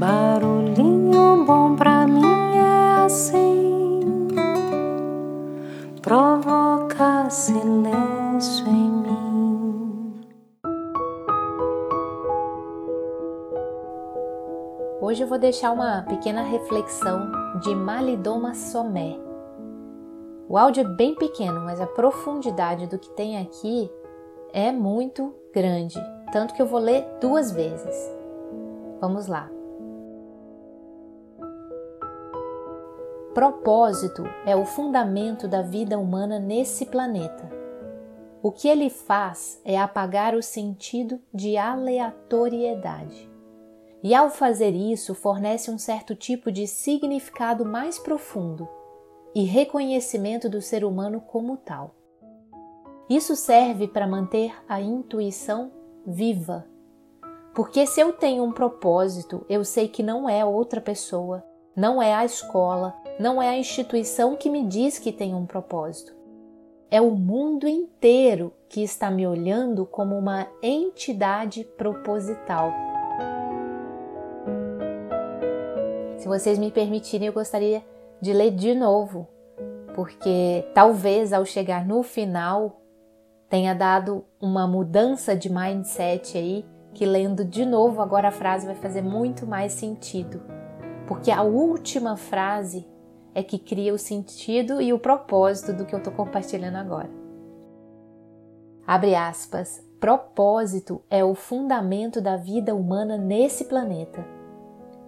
Barulhinho bom pra mim é assim, provoca silêncio em mim. Hoje eu vou deixar uma pequena reflexão de Malidoma Somé. O áudio é bem pequeno, mas a profundidade do que tem aqui é muito grande, tanto que eu vou ler duas vezes. Vamos lá. Propósito é o fundamento da vida humana nesse planeta. O que ele faz é apagar o sentido de aleatoriedade. E ao fazer isso, fornece um certo tipo de significado mais profundo e reconhecimento do ser humano como tal. Isso serve para manter a intuição viva. Porque se eu tenho um propósito, eu sei que não é outra pessoa, não é a escola, não é a instituição que me diz que tem um propósito. É o mundo inteiro que está me olhando como uma entidade proposital. Se vocês me permitirem, eu gostaria de ler de novo, porque talvez ao chegar no final tenha dado uma mudança de mindset aí, que lendo de novo agora a frase vai fazer muito mais sentido porque a última frase é que cria o sentido e o propósito do que eu estou compartilhando agora. Abre aspas. Propósito é o fundamento da vida humana nesse planeta.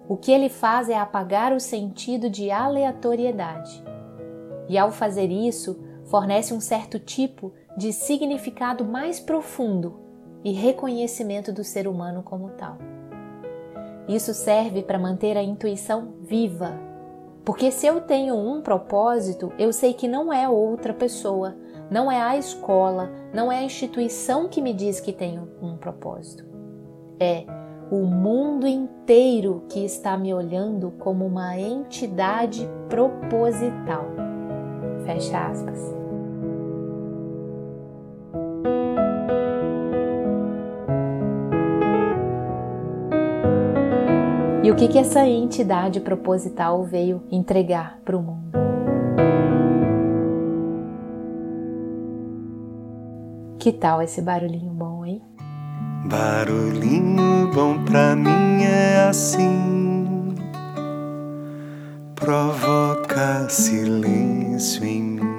O que ele faz é apagar o sentido de aleatoriedade. E ao fazer isso, fornece um certo tipo de significado mais profundo e reconhecimento do ser humano como tal. Isso serve para manter a intuição viva. Porque se eu tenho um propósito, eu sei que não é outra pessoa, não é a escola, não é a instituição que me diz que tenho um propósito. É o mundo inteiro que está me olhando como uma entidade proposital. Fecha aspas. E o que, que essa entidade proposital veio entregar para o mundo? Que tal esse barulhinho bom, hein? Barulhinho bom pra mim é assim, provoca silêncio em